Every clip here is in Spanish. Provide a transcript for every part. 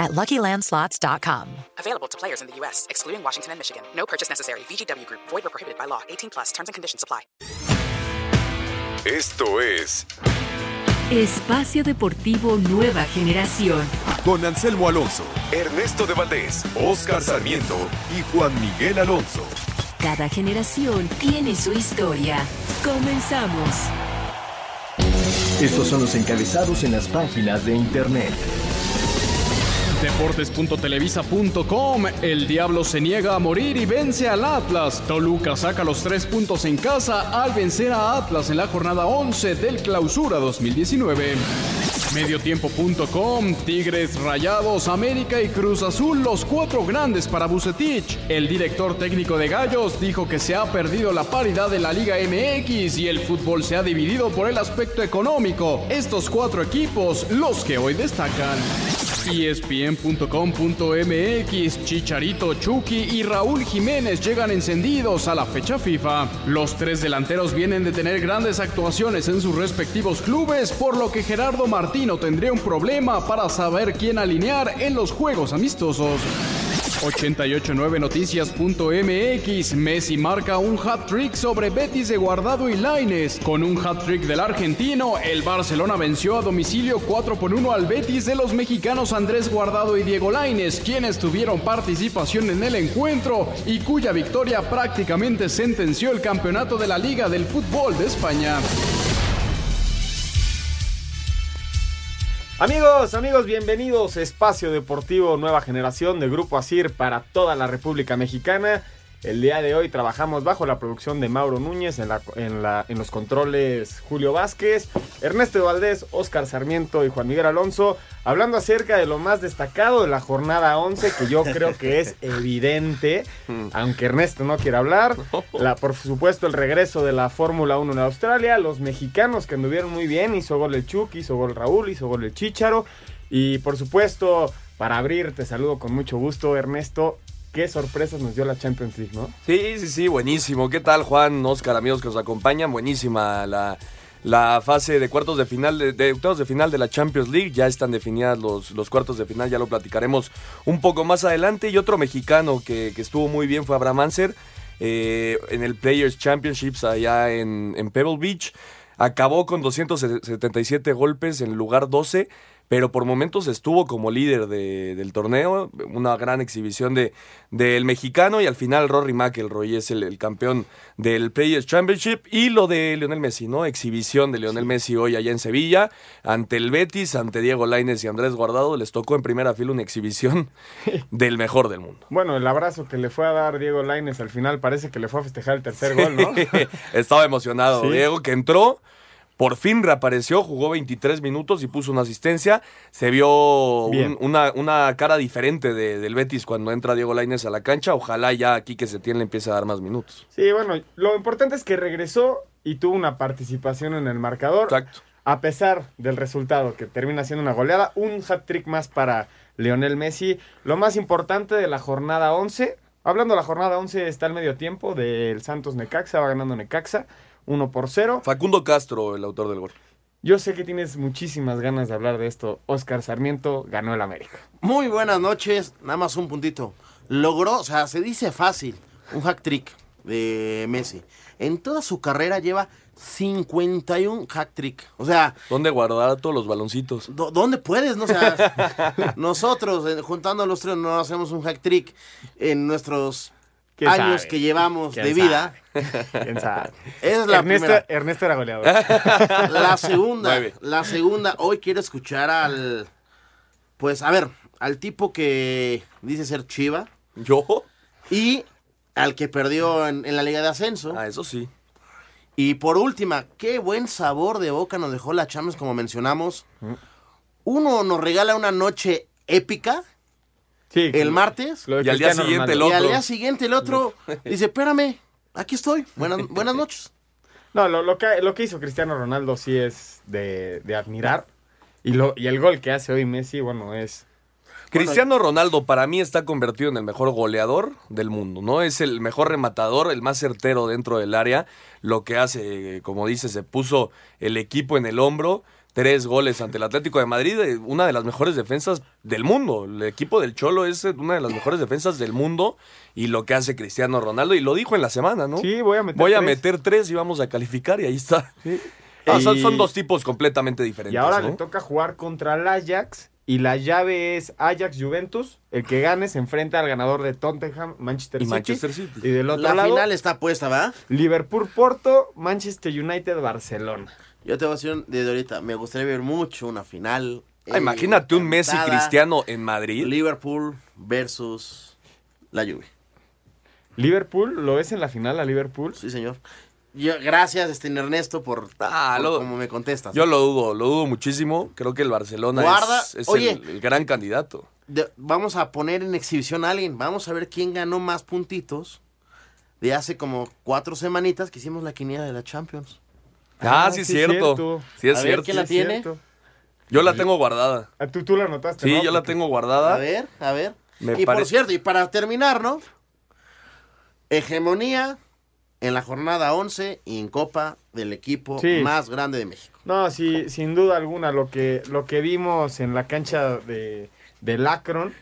at LuckyLandSlots.com. Available to players in the U.S., excluding Washington and Michigan. No purchase necessary. VGW Group. Void or prohibited by law. 18 plus. Terms and conditions apply. Esto es Espacio Deportivo Nueva Generación. con Anselmo Alonso, Ernesto de Valdés, Oscar Sarmiento y Juan Miguel Alonso. Cada generación tiene su historia. Comenzamos. Estos son los encabezados en las páginas de internet. Deportes.televisa.com El Diablo se niega a morir y vence al Atlas. Toluca saca los tres puntos en casa al vencer a Atlas en la jornada 11 del Clausura 2019. Mediotiempo.com Tigres, Rayados, América y Cruz Azul, los cuatro grandes para Bucetich. El director técnico de Gallos dijo que se ha perdido la paridad de la Liga MX y el fútbol se ha dividido por el aspecto económico. Estos cuatro equipos, los que hoy destacan. ESPN.com.mx, Chicharito, Chucky y Raúl Jiménez llegan encendidos a la fecha FIFA. Los tres delanteros vienen de tener grandes actuaciones en sus respectivos clubes, por lo que Gerardo Martino tendría un problema para saber quién alinear en los juegos amistosos. 889noticias.mx Messi marca un hat-trick sobre Betis de Guardado y Laines. Con un hat-trick del argentino, el Barcelona venció a domicilio 4 por 1 al Betis de los mexicanos Andrés Guardado y Diego Laines, quienes tuvieron participación en el encuentro y cuya victoria prácticamente sentenció el campeonato de la Liga del Fútbol de España. Amigos, amigos, bienvenidos a Espacio Deportivo Nueva Generación de Grupo Asir para toda la República Mexicana. El día de hoy trabajamos bajo la producción de Mauro Núñez, en, la- en la- en los controles Julio Vázquez, Ernesto Valdés, Oscar Sarmiento y Juan Miguel Alonso, hablando acerca de lo más destacado de la jornada 11, que yo creo que es evidente, aunque Ernesto no quiera hablar. La, por supuesto, el regreso de la Fórmula 1 en Australia, los mexicanos que anduvieron muy bien, hizo gol el Chucky, hizo gol Raúl, hizo gol el Chicharo. Y por supuesto, para abrir, te saludo con mucho gusto, Ernesto. Qué sorpresas nos dio la Champions League, ¿no? Sí, sí, sí, buenísimo. ¿Qué tal, Juan, Oscar, amigos que nos acompañan? Buenísima la, la fase de cuartos de final, de, de octavos de final de la Champions League. Ya están definidas los, los cuartos de final, ya lo platicaremos un poco más adelante. Y otro mexicano que, que estuvo muy bien fue Abraham Anser eh, en el Players Championships allá en, en Pebble Beach. Acabó con 277 golpes en lugar 12, pero por momentos estuvo como líder de- del torneo. Una gran exhibición de, del mexicano y al final Rory McIlroy es el, el campeón del Players Championship. Y lo de Lionel Messi, ¿no? Exhibición de Lionel Messi hoy allá en Sevilla, ante el Betis, ante Diego Lainez y Andrés Guardado. Les tocó en primera fila una exhibición del mejor del mundo. Bueno, el abrazo que le fue a dar Diego Laines al final parece que le fue a festejar el tercer gol, ¿no? Estaba emocionado. Sí. Diego que entró, por fin reapareció, jugó 23 minutos y puso una asistencia. Se vio un- una, una cara diferente de- del Betis cuando entra Diego Lainez a la cancha. Ojalá ya aquí que se tiene le empiece a dar más minutos. Sí, bueno, lo importante es que regresó y tuvo una participación en el marcador. Exacto. A pesar del resultado, que termina siendo una goleada, un hat-trick más para Lionel Messi. Lo más importante de la jornada 11, hablando de la jornada 11, está el medio tiempo del Santos Necaxa, va ganando Necaxa, 1 por 0. Facundo Castro, el autor del gol. Yo sé que tienes muchísimas ganas de hablar de esto. Oscar Sarmiento ganó el América. Muy buenas noches, nada más un puntito. Logró, o sea, se dice fácil, un hack trick de Messi. En toda su carrera lleva 51 hack trick. O sea, ¿Dónde guardar todos los baloncitos? ¿dó- ¿dónde puedes? No? O sea, nosotros, eh, juntando los tres, no hacemos un hack trick en nuestros ¿Quién años sabe? que llevamos ¿Quién de vida. ¿Quién sabe? Esa es la Ernesto, primera. Ernesto era goleador. La segunda, la segunda, hoy quiero escuchar al, pues, a ver, al tipo que dice ser Chiva ¿Yo? y al que perdió en, en la Liga de Ascenso. Ah, eso sí. Y por última, qué buen sabor de boca nos dejó la Champions, como mencionamos. Uno nos regala una noche épica Sí, el martes Y al día siguiente el y al otro. día siguiente el otro dice, espérame, aquí estoy. Buenas, buenas noches. No, lo, lo que, lo que hizo Cristiano Ronaldo sí es de, de admirar. Y, lo, y el gol que hace hoy Messi, bueno, es... Cristiano Ronaldo para mí está convertido en el mejor goleador del mundo, ¿no? Es el mejor rematador, el más certero dentro del área. Lo que hace, como dice, se puso el equipo en el hombro. Tres goles ante el Atlético de Madrid, eh, una de las mejores defensas del mundo. El equipo del Cholo es eh, una de las mejores defensas del mundo. Y lo que hace Cristiano Ronaldo, y lo dijo en la semana, ¿no? Sí, voy a meter Voy a tres. meter tres y vamos a calificar, y ahí está. Ah, son, Y- son dos tipos completamente diferentes. Y ahora ¿no? le toca jugar contra el Ajax. Y la llave es Ajax-Juventus. El que gane se enfrenta al ganador de Tottenham, Manchester Y City. Manchester City. Y del otro La lado, final está puesta, ¿va? Liverpool-Porto, Manchester United-Barcelona. Yo te voy a decir desde ahorita, me gustaría ver mucho una final. Ah, imagínate un Messi. Cristiano en Madrid. Liverpool versus la Juve. ¿Liverpool? ¿Lo ves en la final a Liverpool? Sí, señor. Yo, gracias, este, Ernesto, por, Ah, por lo- cómo me contestas. Yo lo dudo, lo dudo muchísimo. Creo que el Barcelona Guarda, es, es oye. el, el gran candidato. De- vamos a poner en exhibición a alguien. Vamos a ver quién ganó más puntitos de hace como cuatro semanitas que hicimos la quiniela de la Champions. Ah, Ah, sí es cierto. cierto. Sí es A ver, cierto. ¿quién la Sí, tiene? cierto. Yo la tengo guardada. Ah, tú, tú la notaste, Sí, ¿no? yo la tengo A guardada. ver, a ver. Me y pare- por cierto, y para terminar, ¿no? Hegemonía en la jornada 11 y en Copa del equipo Sí. más grande de México. No, sí, sin duda alguna, lo que, lo que vimos en la cancha de, del Akron,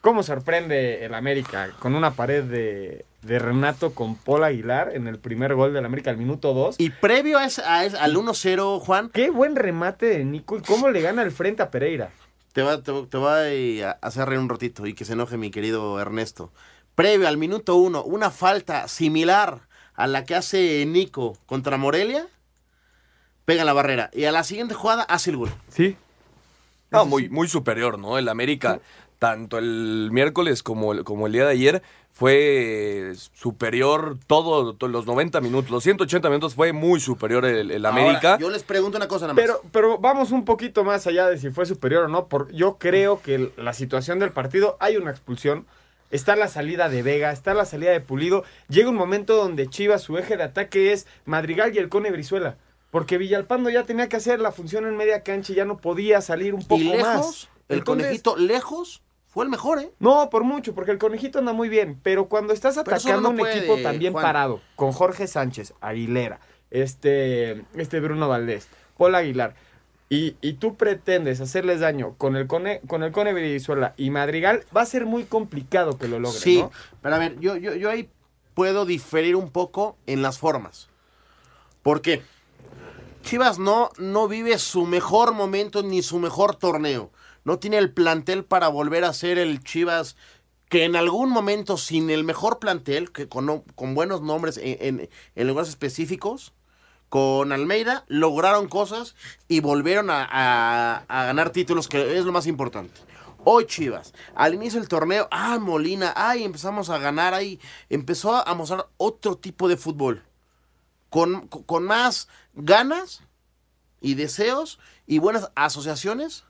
cómo sorprende el América, con una pared de, de Renato con Paul Aguilar en el primer gol del América al minuto 2. Y previo a ese- a ese- al 1-0, Juan, Qué buen remate de Nico y cómo le gana el frente a Pereira. te va, te, te voy a hacer reír un ratito y que se enoje mi querido Ernesto. Previo al minuto 1, una falta similar a la que hace Nico contra Morelia, pega en la barrera. Y a la siguiente jugada hace el gol. Sí. No, muy, muy superior, ¿no? El América, tanto el miércoles como el, como el día de ayer, fue superior todo, to- los 90 minutos. Los 180 minutos fue muy superior el, el América. Ahora, yo les pregunto una cosa nada más. Pero, pero vamos un poquito más allá de si fue superior o no. Por, yo creo que la situación del partido, hay una expulsión. Está la salida de Vega, está la salida de Pulido. Llega un momento donde Chivas, su eje de ataque es Madrigal y el Cone Brizuela. Porque Villalpando ya tenía que hacer la función en media cancha y ya no podía salir un poco y lejos, más. el Entonces, conejito lejos fue el mejor, ¿eh? No, por mucho, porque el conejito anda muy bien. Pero cuando estás atacando no un puede, equipo también Juan. parado, con Jorge Sánchez, Aguilera, este, este Bruno Valdés, Paul Aguilar, y, y tú pretendes hacerles daño con el Cone, con el Cone Brizuela y Madrigal, va a ser muy complicado que lo logren, Sí, ¿no? pero a ver, yo, yo, yo ahí puedo diferir un poco en las formas. ¿Por qué? Chivas no, no vive su mejor momento ni su mejor torneo. No tiene el plantel para volver a ser el Chivas que en algún momento sin el mejor plantel, que con, con buenos nombres en, lugares específicos, con Almeida lograron cosas y volvieron a, a- ganar títulos, que es lo más importante. Hoy Chivas, al inicio del torneo, ah, Molina, ay, empezamos a ganar, ahí empezó a mostrar otro tipo de fútbol. Con- con más ganas y deseos y buenas asociaciones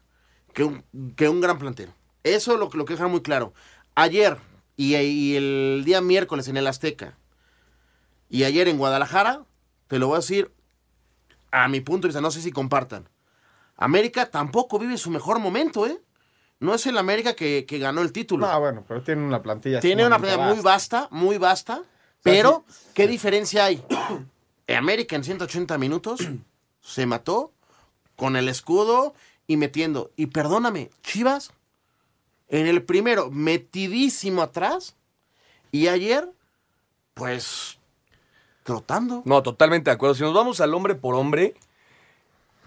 que un, que un gran plantel. Eso lo, lo que deja muy claro. Ayer y, y el día miércoles en el Azteca y ayer en Guadalajara, te lo voy a decir a mi punto de vista, no sé si compartan. América tampoco vive su mejor momento, ¿eh? No es el América que, que ganó el título. Ah, bueno, pero tiene una plantilla. Tiene una plantilla muy vasta, muy vasta, pero ¿qué diferencia hay? América en 180 minutos se mató con el escudo y metiendo. Y perdóname, Chivas en el primero metidísimo atrás y ayer pues trotando. No, totalmente de acuerdo. Si nos vamos al hombre por hombre,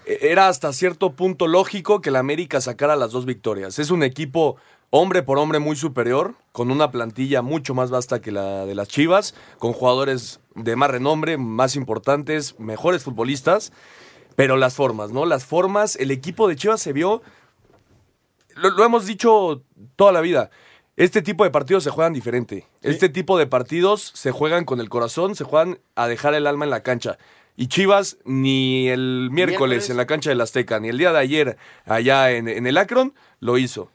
e- era hasta cierto punto lógico que la América sacara las dos victorias. Es un equipo hombre por hombre muy superior, con una plantilla mucho más vasta que la de las Chivas, con jugadores de más renombre, más importantes, mejores futbolistas, pero las formas, ¿no? Las formas, el equipo de Chivas se vio, lo, lo hemos dicho toda la vida. Este tipo de partidos se juegan diferente. Este tipo de partidos se juegan con el corazón, se juegan a dejar el alma en la cancha. Y Chivas, ni el miércoles, Miércoles. en la cancha del Azteca, ni el día de ayer allá en, en el Akron, lo hizo.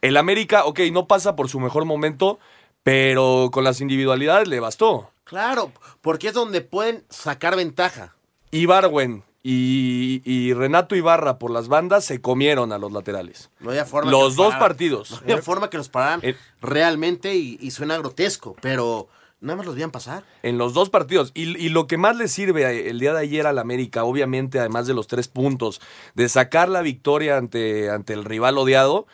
El América, ok, no pasa por su mejor momento, pero con las individualidades le bastó. Claro, porque es donde pueden sacar ventaja. Ibarwen y, y Renato Ibarra por las bandas se comieron a los laterales. No había forma Los dos pararan. partidos. No había forma que los pararan Eh. realmente y, y suena grotesco, pero nada más los veían pasar. En los dos partidos. Y, y lo que más le sirve el día de ayer al América, obviamente, además de los tres puntos, de sacar la victoria ante, ante el rival odiado,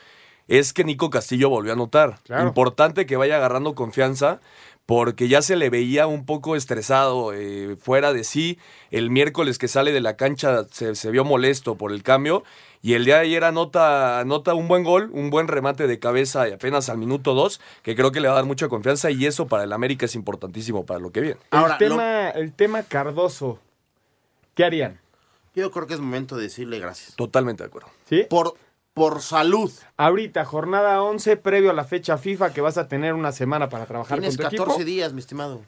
es que Nico Castillo volvió a anotar. Claro. Importante que vaya agarrando confianza, porque ya se le veía un poco estresado, eh, fuera de sí. El miércoles que sale de la cancha se, se vio molesto por el cambio. Y el día de ayer anota, anota un buen gol, un buen remate de cabeza y apenas al minuto dos, que creo que le va a dar mucha confianza. Y eso para el América es importantísimo para lo que viene. Ahora, el, tema, el tema Cardoso, ¿qué harían? Yo creo que es momento de decirle gracias. Totalmente de acuerdo. ¿Sí? Por, por salud. Ahorita, jornada 11, previo a la fecha FIFA, que vas a tener una semana para trabajar Tienes con tu 14 equipo. días, mi estimado.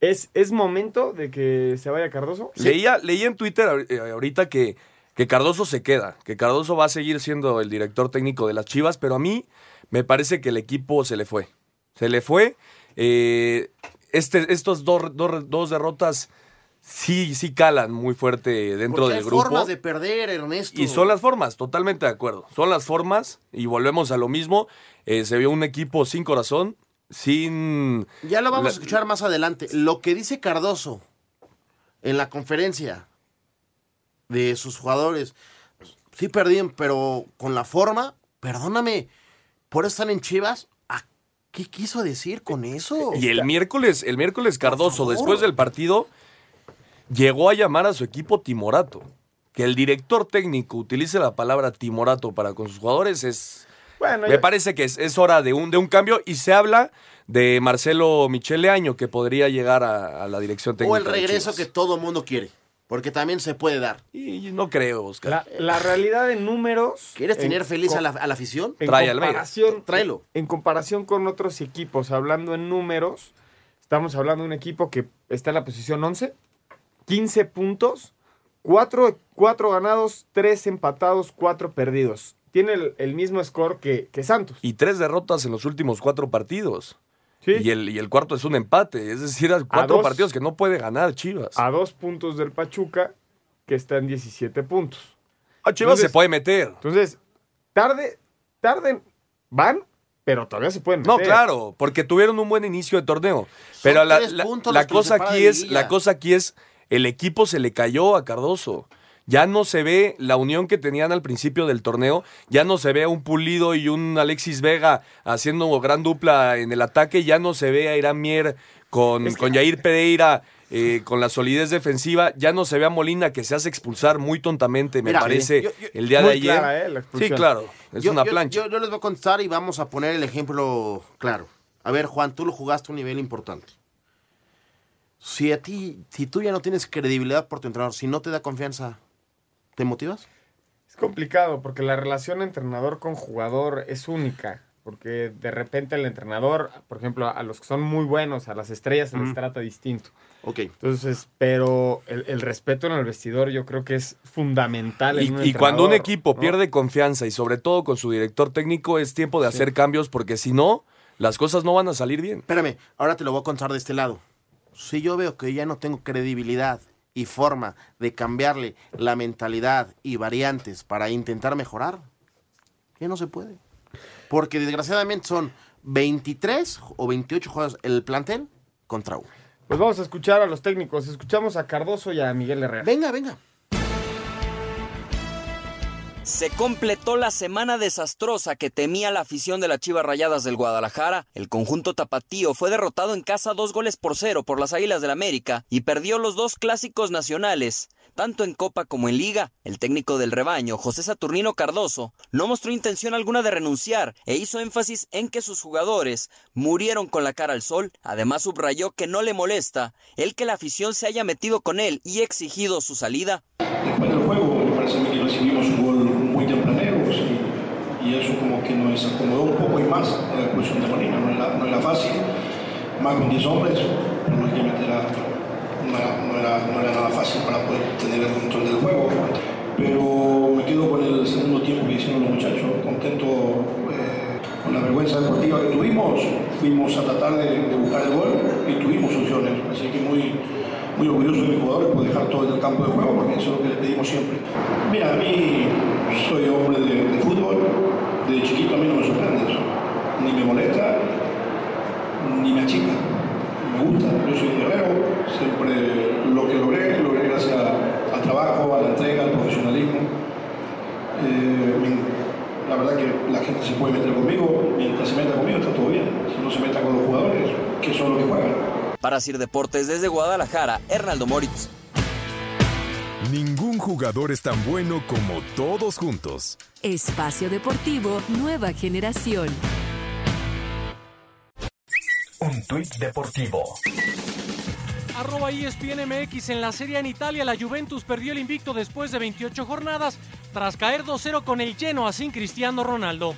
¿Es, ¿Es momento de que se vaya Cardoso? Leía, leía en Twitter eh, ahorita que, que Cardoso se queda, que Cardoso va a seguir siendo el director técnico de las Chivas, pero a mí me parece que el equipo se le fue. Se le fue. Eh, este, estos dos, dos- dos derrotas sí, sí calan muy fuerte dentro Porque del hay grupo. formas de perder, Ernesto. Y son las formas, totalmente de acuerdo. Son las formas y volvemos a lo mismo. Eh, se vio un equipo sin corazón, sin... Ya lo vamos La- a escuchar más adelante. Lo que dice Cardoso en la conferencia de sus jugadores, sí perdían, pero con la forma, perdóname, por eso están en Chivas. ¿A ¿Qué quiso decir con eso? Y el miércoles, el miércoles Cardoso, después del partido, llegó a llamar a su equipo timorato. Que el director técnico utilice la palabra timorato para con sus jugadores es... Bueno, Me ya- parece que es, es hora de un, de un cambio y se habla de Marcelo Michele Año que podría llegar a, a la dirección técnica. o el regreso que todo mundo quiere, porque también se puede dar. Y no creo, Oscar. la, la realidad de números. ¿Quieres en tener feliz a la, a la afición? En Trae comparación, Tráelo. En comparación con otros equipos, hablando en números, estamos hablando de un equipo que está en la posición 11, 15 puntos, 4, ganados, 3 empatados, 4 perdidos. Tiene el, el mismo score que, que Santos. Y tres derrotas en los últimos cuatro partidos. ¿sí? Y, el, y el cuarto es un empate. Es decir, a cuatro dos. partidos que no puede ganar Chivas. A dos puntos del Pachuca, que está en 17 puntos. A Chivas entonces- se puede meter. Entonces, tarde, tarde van, pero todavía se pueden No, meter. claro, porque tuvieron un buen inicio de torneo. Pero la, la- puntos la cosa aquí es, la cosa aquí es, el equipo se le cayó a Cardoso. Ya no se ve la unión que tenían al principio del torneo, ya no se ve a un Pulido y un Alexis Vega haciendo gran dupla en el ataque, ya no se ve a Irán Mier con, Es que- con Jair Pereira eh, con la solidez defensiva, ya no se ve a Molina que se hace expulsar muy tontamente, me Mira, parece, yo- yo- el día de ayer. clara, ¿eh? la sí, claro, es Yo- una plancha. Yo, yo les voy a contestar y vamos a poner el ejemplo claro. A ver, Juan, tú lo jugaste a un nivel importante. Si a ti, si tú ya no tienes credibilidad por tu entrenador, si no te da confianza, ¿te motivas? Es complicado porque la relación entrenador con jugador es única. Porque de repente el entrenador, por ejemplo, a los que son muy buenos, a las estrellas se les trata distinto. Ok. Entonces, pero el, el respeto en el vestidor yo creo que es fundamental. en Y, un y cuando un equipo ¿no? pierde confianza y sobre todo con su director técnico es tiempo de hacer cambios porque si no, las cosas no van a salir bien. Espérame, ahora te lo voy a contar de este lado. Si yo veo que ya no tengo credibilidad y forma de cambiarle la mentalidad y variantes para intentar mejorar, ya no se puede. Porque desgraciadamente son 23 o 28 juegos el plantel contra uno. Pues vamos a escuchar a los técnicos. Escuchamos a Cardoso y a Miguel Herrera. Venga, venga. Se completó la semana desastrosa que temía la afición de las Chivas Rayadas del Guadalajara. El conjunto tapatío fue derrotado en casa dos goles por cero por las Águilas del América y perdió los dos clásicos nacionales, tanto en Copa como en Liga. El técnico del rebaño, José Saturnino Cardoso, no mostró intención alguna de renunciar e hizo énfasis en que sus jugadores murieron con la cara al sol. Además subrayó que no le molesta el que la afición se haya metido con él y exigido su salida me parece a mí que recibimos un gol muy tempranero y, y eso como un poco y más a la expulsión de Molina. No era, no era fácil, más con 10 hombres, no, era, no, era, no era nada fácil para poder tener el control del juego. Pero me quedo con el segundo tiempo que hicieron los muchachos, contento eh, con la vergüenza deportiva que tuvimos. fuimos a tratar de, buscar el gol y tuvimos opciones. Así que muy, muy orgulloso de mis jugadores por dejar todo en el campo de juego, porque eso es lo que le pedimos siempre. Mira, a mí soy hombre de fútbol, de chiquito a mí no me sorprende eso. Ni me molesta, ni me achica. Me gusta, yo soy un guerrero, siempre lo que logré, logré gracias al trabajo, a la entrega, al profesionalismo. Eh, la verdad que la gente se puede meter conmigo, mientras se meta conmigo está todo bien. Si no se meta con los jugadores, que son los que juegan. Para Sir Deportes desde Guadalajara, Hernaldo Moritz. Ningún jugador es tan bueno como todos juntos. Espacio Deportivo Nueva Generación. Un tuit deportivo. Arroba E ESPN MX en la Serie A en Italia, la Juventus perdió el invicto después de 28 jornadas tras caer 2-0 con el Genoa sin Cristiano Ronaldo.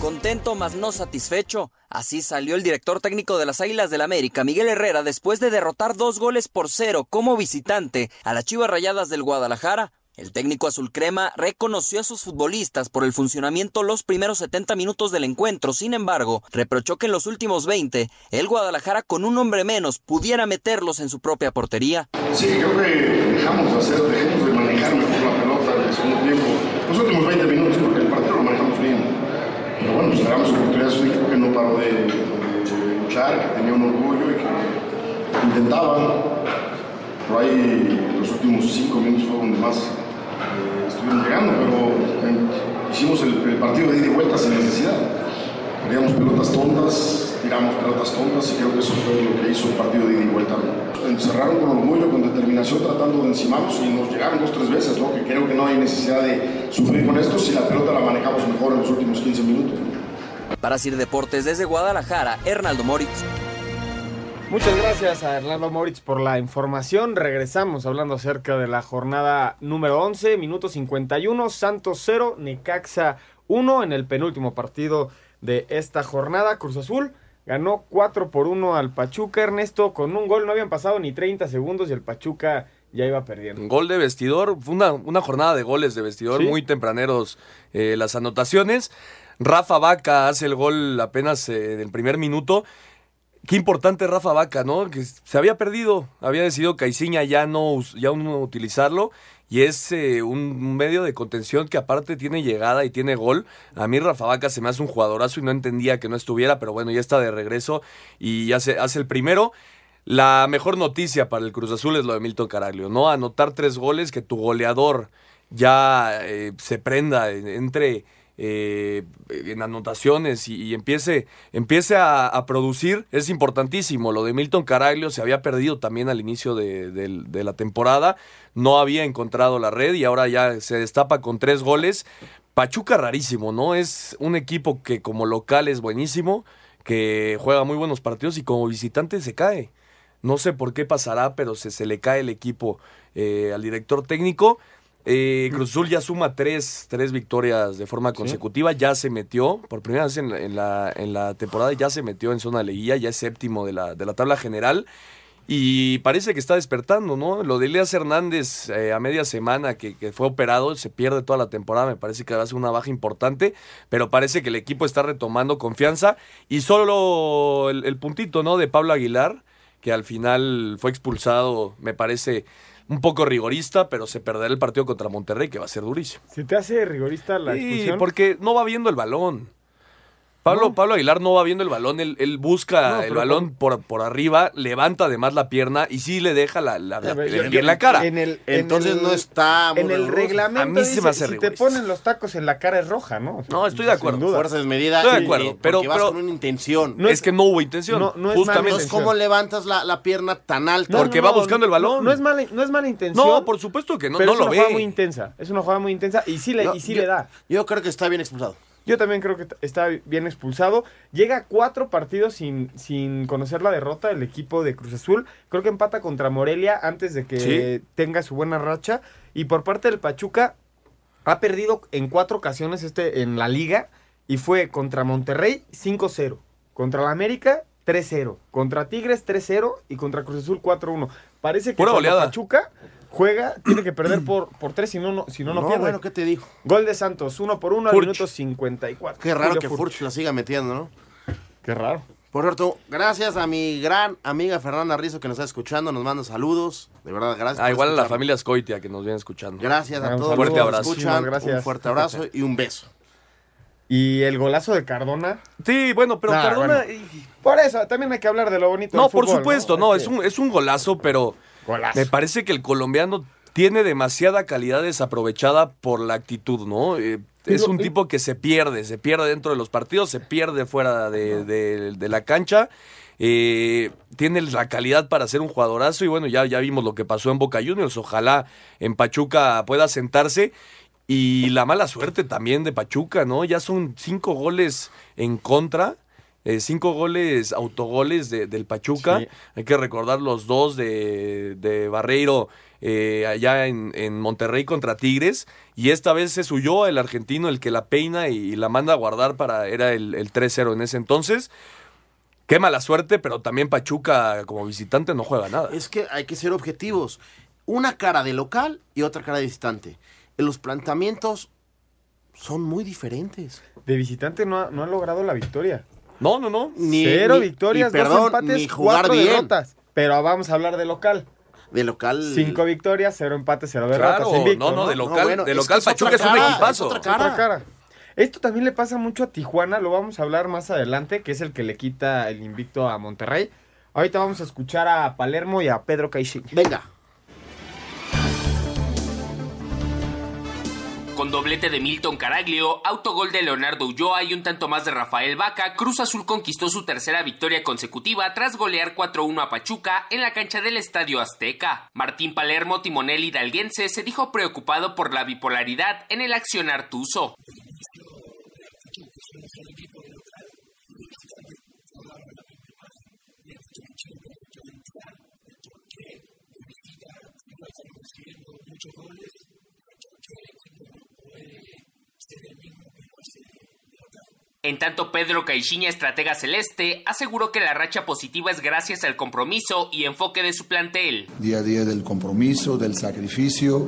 Contento mas no satisfecho. Así salió el director técnico de las Águilas del América, Miguel Herrera, después de derrotar dos goles por cero como visitante a las Chivas Rayadas del Guadalajara. El técnico azul crema reconoció a sus futbolistas por el funcionamiento los primeros 70 minutos del encuentro. Sin embargo, reprochó que en los últimos 20, el Guadalajara con un hombre menos pudiera meterlos en su propia portería. Sí, creo que dejamos de hacer, manejar mejor la pelota en el segundo tiempo. Los últimos 20 minutos, porque el partido lo manejamos bien. Pero bueno, pues esperamos oportunidades. Es un equipo que no paró de, de que tenía un orgullo y que intentaba. Por ahí los últimos 5 minutos fue donde más eh, estuvieron llegando, pero eh, hicimos el, partido de ida y vuelta sin necesidad. Perdíamos pelotas tontas, tiramos pelotas tontas y creo que eso fue lo que hizo el partido de ida y vuelta. Encerraron con orgullo, con determinación, tratando de encimarnos y nos llegaron dos tres veces, ¿no? que creo que no hay necesidad de sufrir con esto si la pelota la manejamos mejor en los últimos 15 minutos. Para Sir Deportes desde Guadalajara, Hernaldo Moritz. Muchas gracias a Hernando Moritz por la información. Regresamos hablando acerca de la jornada número 11, minuto 51, Santos 0, Necaxa 1 en el penúltimo partido de esta jornada. Cruz Azul ganó 4 por 1 al Pachuca. Ernesto, con un gol no habían pasado ni 30 segundos y el Pachuca ya iba perdiendo. Gol de vestidor, fue una, una jornada de goles de vestidor, Sí. muy tempraneros eh, las anotaciones. Rafa Vaca hace el gol apenas eh, en el primer minuto. Qué importante Rafa Vaca, ¿no? Que se había perdido, había decidido Caiciña ya no, ya no utilizarlo y es eh, un medio de contención que aparte tiene llegada y tiene gol. A mí Rafa Vaca se me hace un jugadorazo y no entendía que no estuviera, pero bueno, ya está de regreso y hace, hace el primero. La mejor noticia para el Cruz Azul es lo de Milton Caraglio, ¿no? Anotar tres goles, que tu goleador ya eh, se prenda, en- entre eh, en anotaciones y, empiece, empiece a, producir, es importantísimo. Lo de Milton Caraglio se había perdido también al inicio de la temporada, no había encontrado la red y ahora ya se destapa con tres goles. Pachuca rarísimo, ¿no? Es un equipo que como local es buenísimo, que juega muy buenos partidos y como visitante se cae. No sé por qué pasará, pero se, se le cae el equipo eh, al director técnico. Eh, Cruz Azul ya suma tres, tres victorias de forma consecutiva, ya se metió, por primera vez en la, en la, en la temporada, ya se metió en zona de liguilla, ya es séptimo de la, de la tabla general. Y parece que está despertando, ¿no? Lo de Elias Hernández eh, a media semana que, que fue operado, se pierde toda la temporada, me parece que va a ser una baja importante, pero parece que el equipo está retomando confianza. Y solo el, el puntito, ¿no? De Pablo Aguilar, que al final fue expulsado, me parece un poco rigorista, pero se perderá el partido contra Monterrey, que va a ser durísimo. ¿Se te hace rigorista la Sí, expulsión? porque no va viendo el balón. Pablo, Pablo Aguilar no va viendo el balón, él, él busca No, el balón por, por arriba, levanta además la pierna y sí le deja la, la, la- ver, en cara. en el- Entonces en el- no está muy En el reglamento A mí se me hace si te ponen los tacos en la cara es roja, ¿no? No, estoy de acuerdo. Sin duda. Fuerza desmedida. Estoy de acuerdo, pero- vas pero- con una intención. No es, que no hubo intención. no- no es justamente. Entonces, ¿cómo levantas la, la pierna tan alta? No, Porque no, va buscando el balón. No, es mala, no es mala intención. No, por supuesto que no, pero no es lo una ve. jugada muy intensa. Es una jugada muy intensa y sí le, y sí le da. Yo creo que está bien expulsado. Yo también creo que está bien expulsado. Llega a cuatro partidos sin, sin conocer la derrota del equipo de Cruz Azul. Creo que empata contra Morelia antes de que Sí. tenga su buena racha. Y por parte del Pachuca, ha perdido en cuatro ocasiones este en la liga. Y fue contra Monterrey 5-0. Contra la América 3-0. Contra Tigres 3-0. Y contra Cruz Azul 4-1. Parece que Pura. Pachuca juega, tiene que perder por, por tres, si no, no, si no, no, No, pierde. bueno, ¿qué te digo? Gol de Santos, uno por uno al Furch. minuto 54. Qué raro Julio que Furch. Furch la siga metiendo, ¿no? Qué raro. Por cierto, gracias a mi gran amiga Fernanda Rizzo que nos está escuchando, nos manda saludos. De verdad, gracias. Ah, igual a la familia Scoitia que nos viene escuchando. Gracias a Un todos fuerte los que nos abrazo. escuchan. Gracias. Un fuerte abrazo y un beso. Y el golazo de Cardona. Sí, bueno, pero Nah, Cardona. bueno. Por eso, también hay que hablar de lo bonito No, del por fútbol, supuesto, no, Es un, es un golazo, pero Golazo. me parece que el colombiano tiene demasiada calidad desaprovechada por la actitud, ¿no? Eh, es un y- tipo que se pierde, se pierde dentro de los partidos, se pierde fuera de, de- de la cancha. eh, tiene la calidad para ser un jugadorazo y bueno, ya, ya vimos lo que pasó en Boca Juniors. Ojalá en Pachuca pueda sentarse. Y la mala suerte también de Pachuca, ¿no? Ya son cinco goles en contra. Eh, cinco goles, autogoles de- del Pachuca. Sí. Hay que recordar los dos de, de Barreiro eh, allá en, en Monterrey contra Tigres. Y esta vez se huyó el argentino, el que la peina y, la manda a guardar para. Era el, el 3-0 en ese entonces. Qué mala suerte, pero también Pachuca como visitante no juega nada. Es que hay que ser objetivos. Una cara de local y otra cara de visitante. Los planteamientos son muy diferentes. De visitante no ha, no ha logrado la victoria. No, no, no. Ni- Cero ni- victorias, perdón, dos empates, ni jugar cuatro bien. derrotas. Pero vamos a hablar de local. De local. Cinco victorias, cero empates, cero derrotas. Claro, invicto, no, no, de local, bueno, de es local es Pachuca es un equipazo. es otra cara. Esto también le pasa mucho a Tijuana, lo vamos a hablar más adelante, que es el que le quita el invicto a Monterrey. Ahorita vamos a escuchar a Palermo y a Pedro Caixinha. Venga. Con doblete de Milton Caraglio, autogol de Leonardo Ulloa y un tanto más de Rafael Vaca, Cruz Azul conquistó su tercera victoria consecutiva tras golear 4-1 a Pachuca en la cancha del Estadio Azteca. Martín Palermo, timonel hidalguense, se dijo preocupado por la bipolaridad en el accionar tuzo. En tanto, Pedro Caixinha, estratega celeste, aseguró que la racha positiva es gracias al compromiso y enfoque de su plantel. día a día del compromiso, del sacrificio,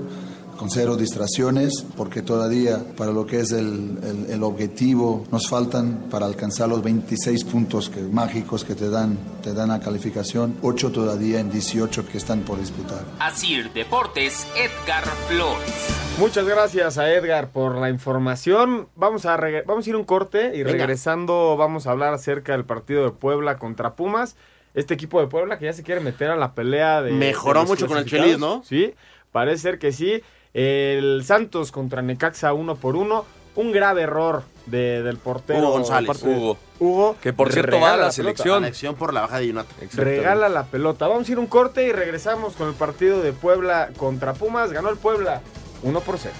con cero distracciones, porque todavía para lo que es el, el- el objetivo nos faltan para alcanzar los 26 puntos que, mágicos que te dan, te dan la calificación, 8 todavía en 18 que están por disputar. Asir Deportes, Edgar Flores. Muchas gracias a Edgar por la información. Vamos a, vamos a ir a un corte y Venga. regresando vamos a hablar acerca del partido de Puebla contra Pumas. Este equipo de Puebla que ya se quiere meter a la pelea de... Mejoró de mucho con el. Chelis, ¿no? Sí, parece ser que sí. El Santos contra Necaxa uno por uno. Un grave error de- del portero. Hugo González. Hugo. Hugo. Que por cierto va a la pelota. selección. Por la baja de Jonathan. Regala la pelota. Vamos a ir un corte y regresamos con el partido de Puebla contra Pumas. Ganó el Puebla 1 por 0.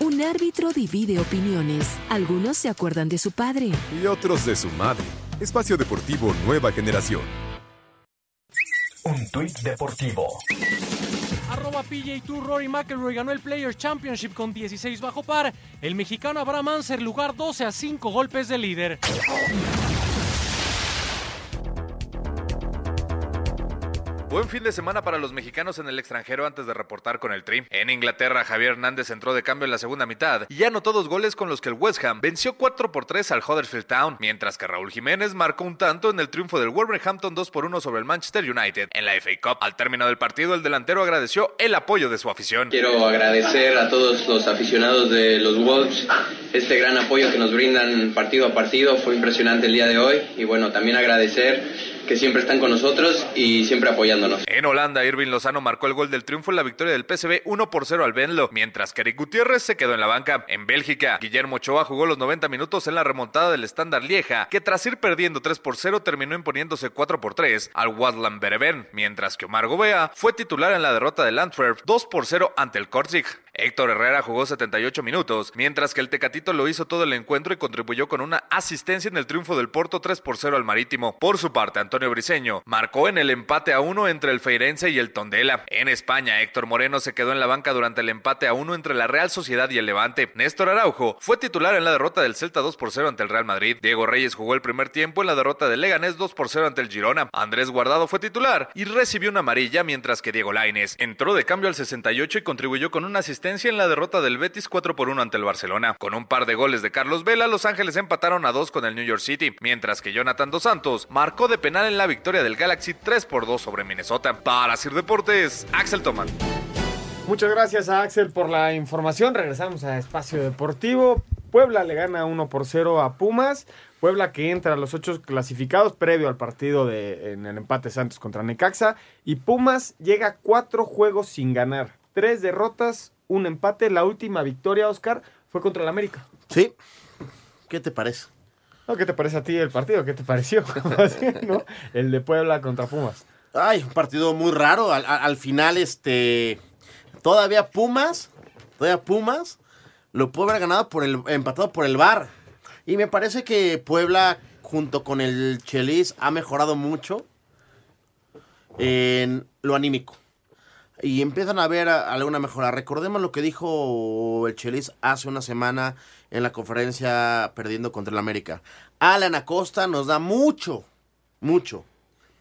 Un árbitro divide opiniones. Algunos se acuerdan de su padre. Y otros de su madre. Espacio Deportivo Nueva Generación. Un tuit deportivo. Arroba PJ Tour, Rory McIlroy ganó el Players Championship con 16 bajo par. El mexicano Abraham Anser lugar 12 a 5 golpes de líder. Buen fin de semana para los mexicanos en el extranjero antes de reportar con el Tri. En Inglaterra, Javier Hernández entró de cambio en la segunda mitad y anotó dos goles con los que el West Ham venció 4 por 3 al Huddersfield Town, mientras que Raúl Jiménez marcó un tanto en el triunfo del Wolverhampton 2 por 1 sobre el Manchester United en la FA Cup. Al término del partido, el delantero agradeció el apoyo de su afición. Quiero agradecer a todos los aficionados de los Wolves este gran apoyo que nos brindan partido a partido. Fue impresionante el día de hoy y bueno, también agradecer que siempre están con nosotros y siempre apoyándonos. En Holanda, Irving Lozano marcó el gol del triunfo en la victoria del PSV 1 por 0 al Venlo, mientras que Eric Gutiérrez se quedó en la banca. En Bélgica, Guillermo Ochoa jugó los 90 minutos en la remontada del Standard Lieja, que tras ir perdiendo 3 por 0 terminó imponiéndose 4 por 3 al Wadland Bereven, mientras que Omar Gobea fue titular en la derrota del Antwerp 2 por 0 ante el Kortrijk. Héctor Herrera jugó 78 minutos, mientras que el Tecatito lo hizo todo el encuentro y contribuyó con una asistencia en el triunfo del Porto 3 por 0 al Marítimo. Por su parte, Antonio Briseño marcó en el empate a 1 entre el Feirense y el Tondela. En España, Héctor Moreno se quedó en la banca durante el empate a 1 entre la Real Sociedad y el Levante. Néstor Araujo fue titular en la derrota del Celta 2 por 0 ante el Real Madrid. Diego Reyes jugó el primer tiempo en la derrota del Leganés 2 por 0 ante el Girona. Andrés Guardado fue titular y recibió una amarilla, mientras que Diego Laines entró de cambio al 68 y contribuyó con una asistencia en la derrota del Betis 4 por 1 ante el Barcelona. Con un par de goles de Carlos Vela, Los Ángeles empataron a 2 con el New York City, mientras que Jonathan Dos Santos marcó de penal en la victoria del Galaxy 3 por 2 sobre Minnesota. Para Sir Deportes, Axel Toman. Muchas gracias a Axel por la información. Regresamos a Espacio Deportivo. Puebla le gana 1 por 0 a Pumas. Puebla que entra a los ocho clasificados previo al partido de, en el empate Santos contra Necaxa. Y Pumas llega a cuatro juegos sin ganar. Tres derrotas, un empate. La última victoria, Oscar, fue contra el América. Sí. ¿Qué te parece? No, ¿Qué te parece a ti el partido? ¿Qué te pareció? ¿No? El de Puebla contra Pumas. Ay, un partido muy raro. Al, al, al final, este. Todavía Pumas. Todavía Pumas. Lo puede haber ganado por el. empatado por el VAR. Y me parece que Puebla, junto con el Chelis, ha mejorado mucho en lo anímico. Y empiezan a ver alguna mejora. Recordemos lo que dijo el Chelis hace una semana en la conferencia perdiendo contra el América. Alan Acosta nos da mucho, mucho.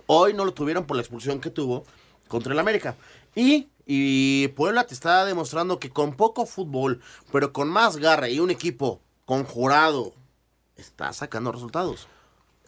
Hoy no lo tuvieron por la expulsión que tuvo contra el América. Y, y Puebla te está demostrando que con poco fútbol, pero con más garra y un equipo conjurado, está sacando resultados.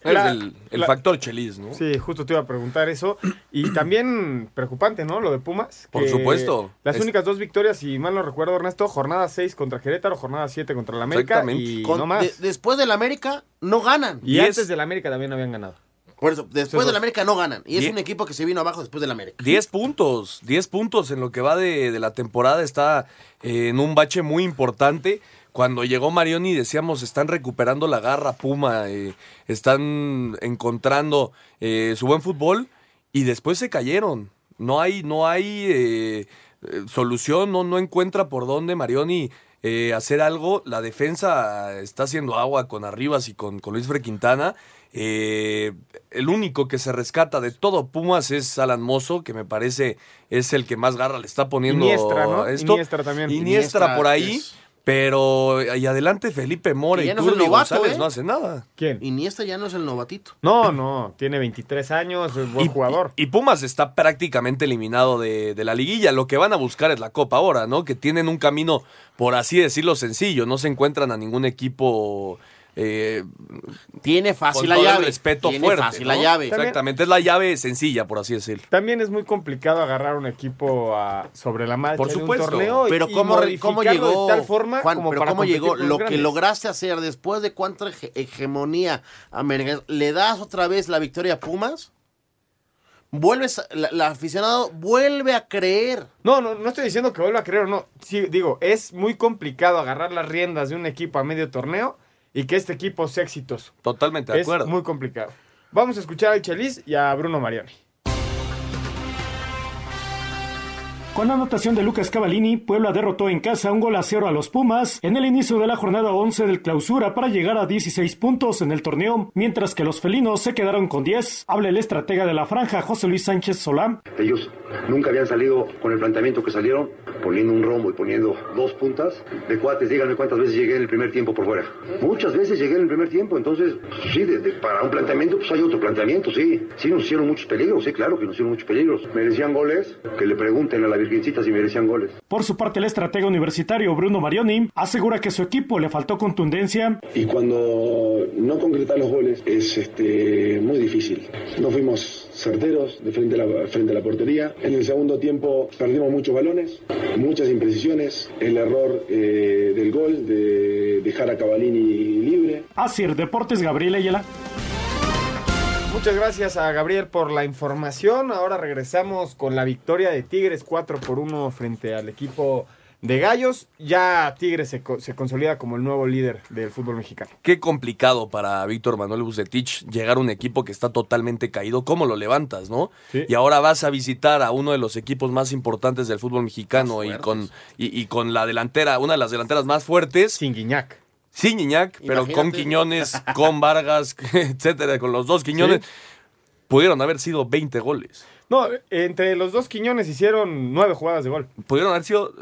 Era el, el la, factor Chelis, ¿no? Sí, justo te iba a preguntar eso. Y también preocupante, ¿no? Lo de Pumas. Por supuesto. Las es... únicas dos victorias, si mal no recuerdo, Ernesto, jornada 6 contra Querétaro, jornada 7 contra el América. Y Con, no más. De, después del América, no ganan. Y, y antes es... del América también habían ganado. Por eso, después del América no ganan. Y es un equipo que se vino abajo después del América. 10 puntos, 10 puntos en lo que va de, de la temporada. Está eh, en un bache muy importante cuando llegó Marioni decíamos están recuperando la garra Puma, eh, están encontrando eh, su buen fútbol y después se cayeron. No hay, no hay eh, solución, no, no encuentra por dónde Marioni hacer algo. La defensa está haciendo agua con Arribas y con, con Luis Frequintana. El único que se rescata de todo Pumas es Alan Mozo, que me parece es el que más garra le está poniendo Iniestra, ¿no? esto. Iniestra también. Iniestra, Iniestra por ahí. Es... Pero y adelante Felipe Mora y no Turli novato, González ¿eh? no hace nada. ¿Quién? Iniesta ya no es el novatito. No, no, tiene 23 años, es buen y, jugador. Y, y, Pumas está prácticamente eliminado de, de, la liguilla. Lo que van a buscar es la Copa ahora, ¿no? Que tienen un camino, por así decirlo, sencillo. No se encuentran a ningún equipo. Eh, tiene fácil la llave. respeto tiene fuerte. fácil ¿no? la llave. Exactamente, es la llave sencilla, por así decirlo. También es muy complicado agarrar un equipo a, sobre la marcha por supuesto. de un torneo. Pero y, cómo, cómo llegó, de tal forma Juan, como pero para cómo llegó lo que lograste hacer después de cuánta hege hegemonía americana. ¿Le das otra vez la victoria a Pumas? vuelves, la, aficionado vuelve a creer. No, no, no estoy diciendo que vuelva a creer o no. Sí, digo, es muy complicado agarrar las riendas de un equipo a medio torneo y que este equipo sea exitoso. Totalmente de es acuerdo. muy complicado. Vamos a escuchar a Chelis y a Bruno Marioni. Con anotación de Lucas Cavallini, Puebla derrotó en casa un gol a cero a los Pumas en el inicio de la jornada 11 del clausura para llegar a 16 puntos en el torneo, mientras que los felinos se quedaron con 10. Habla el estratega de la franja, José Luis Sánchez Solán. Ellos nunca habían salido con el planteamiento que salieron, poniendo un rombo y poniendo dos puntas. De cuates, díganme cuántas veces llegué en el primer tiempo por fuera. Muchas veces llegué en el primer tiempo, entonces, sí, de, de, para un planteamiento, pues hay otro planteamiento, sí. Sí nos hicieron muchos peligros, sí, claro que nos hicieron muchos peligros. Merecían goles, que le pregunten a la Merecían goles. Por su parte, el estratega universitario Bruno Marioni asegura que su equipo le faltó contundencia. Y cuando no concretar los goles es este, muy difícil. No fuimos certeros de frente a, la, frente a la portería. En el segundo tiempo perdimos muchos balones, muchas imprecisiones, el error eh, del gol de dejar a Cavallini libre. Así, Deportes Gabriel Ayala. Muchas gracias a Gabriel por la información. Ahora regresamos con la victoria de Tigres 4 por 1 frente al equipo de Gallos. Ya Tigres se, co- se consolida como el nuevo líder del fútbol mexicano. Qué complicado para Víctor Manuel Bucetich llegar a un equipo que está totalmente caído. ¿Cómo lo levantas, no? Y ahora vas a visitar a uno de los equipos más importantes del fútbol mexicano y con, y, y con la delantera, una de las delanteras más fuertes. Sin Guiñac. Sin Guiñac, pero con. Quiñones, con Vargas, etcétera, con los dos Quiñones. Pudieron haber sido 20 goles. No, entre los dos Quiñones hicieron nueve jugadas de gol. Pudieron haber sido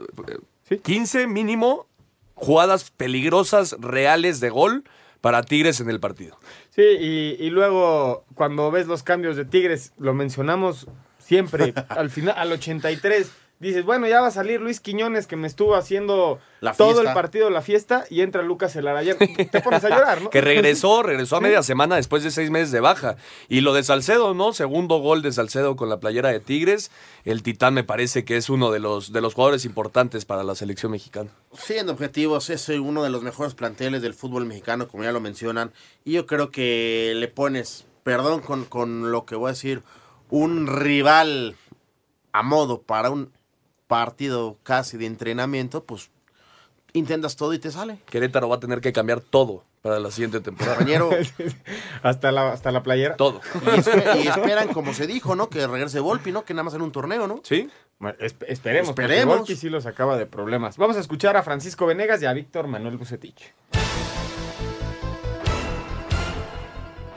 eh, 15 mínimo jugadas peligrosas reales de gol para Tigres en el partido. Sí, y, y luego cuando ves los cambios de Tigres, lo mencionamos siempre, al final, al 83, dices, bueno, ya va a salir Luis Quiñones que me estuvo haciendo La todo el partido, la fiesta, y entra Lucas Elarayán. Te pones a llorar, ¿no? Que regresó, regresó a Sí. media semana después de seis meses de baja. Y lo de Salcedo, ¿no? Segundo gol de Salcedo con la playera de Tigres. El Titán me parece que es uno de los, de los jugadores importantes para la selección mexicana. Siendo objetivos, es uno de los mejores planteles del fútbol mexicano, como ya lo mencionan. Y yo creo que le pones, perdón con, con lo que voy a decir, un rival a modo para un partido casi de entrenamiento, pues intentas todo y te sale. Querétaro va a tener que cambiar todo para la siguiente temporada. Compañero. hasta, la, hasta la playera. Todo. Y, espe- y esperan, como se dijo, ¿no? Que regrese Volpi, ¿no? Que nada más en un torneo, ¿no? Sí. Bueno, esp- esperemos, Esperemos. Volpi sí los acaba de problemas. Vamos a escuchar a Francisco Venegas y a Víctor Manuel Bucetich.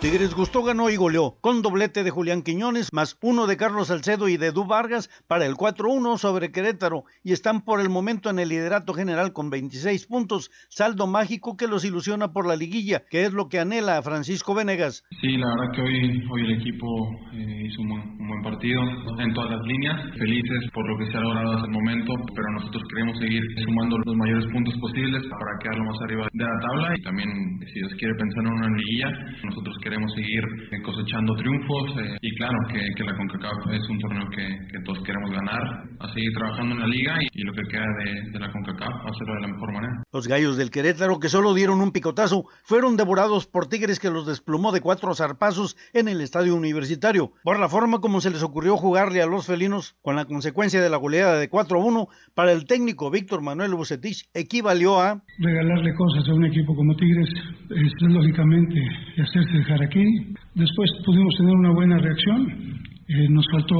Tigres gustó, ganó y goleó, con doblete de Julián Quiñones, más uno de Carlos Salcedo y de Edu Vargas para el 4-1 sobre Querétaro, y están por el momento en el liderato general con 26 puntos, saldo mágico que los ilusiona por la liguilla, que es lo que anhela a Francisco Venegas. Sí, la verdad que hoy, hoy el equipo eh, hizo un buen, un buen partido en todas las líneas. Felices por lo que se ha logrado hasta el momento, pero nosotros queremos seguir sumando los mayores puntos posibles para quedar lo más arriba de la tabla y también, si Dios quiere pensar en una liguilla, nosotros queremos seguir eh, cosechando triunfos eh, y claro que, que la CONCACAF es un torneo que, que todos queremos ganar, a seguir trabajando en la liga y, y lo que queda de, de la CONCACAF, hacerlo de la mejor manera. Los gallos del Querétaro, que solo dieron un picotazo, fueron devorados por Tigres que los desplumó de cuatro zarpazos en el estadio universitario, por la forma como se les ocurrió jugarle a los felinos, con la consecuencia de la goleada de 4-1, para el técnico Víctor Manuel Bucetich equivalió a regalarle cosas a un equipo como Tigres es lógicamente hacerse dejar aquí. Después pudimos tener una buena reacción. Eh, nos faltó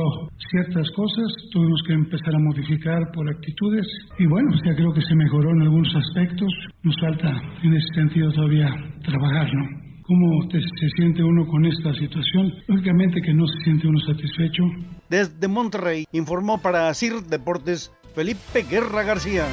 ciertas cosas, tuvimos que empezar a modificar por actitudes y bueno, ya creo que se mejoró en algunos aspectos. Nos falta en ese sentido todavía trabajar, ¿no? ¿Cómo te- se siente uno con esta situación? Lógicamente que no se siente uno satisfecho. Desde Monterrey informó para CIR Deportes Felipe Guerra García.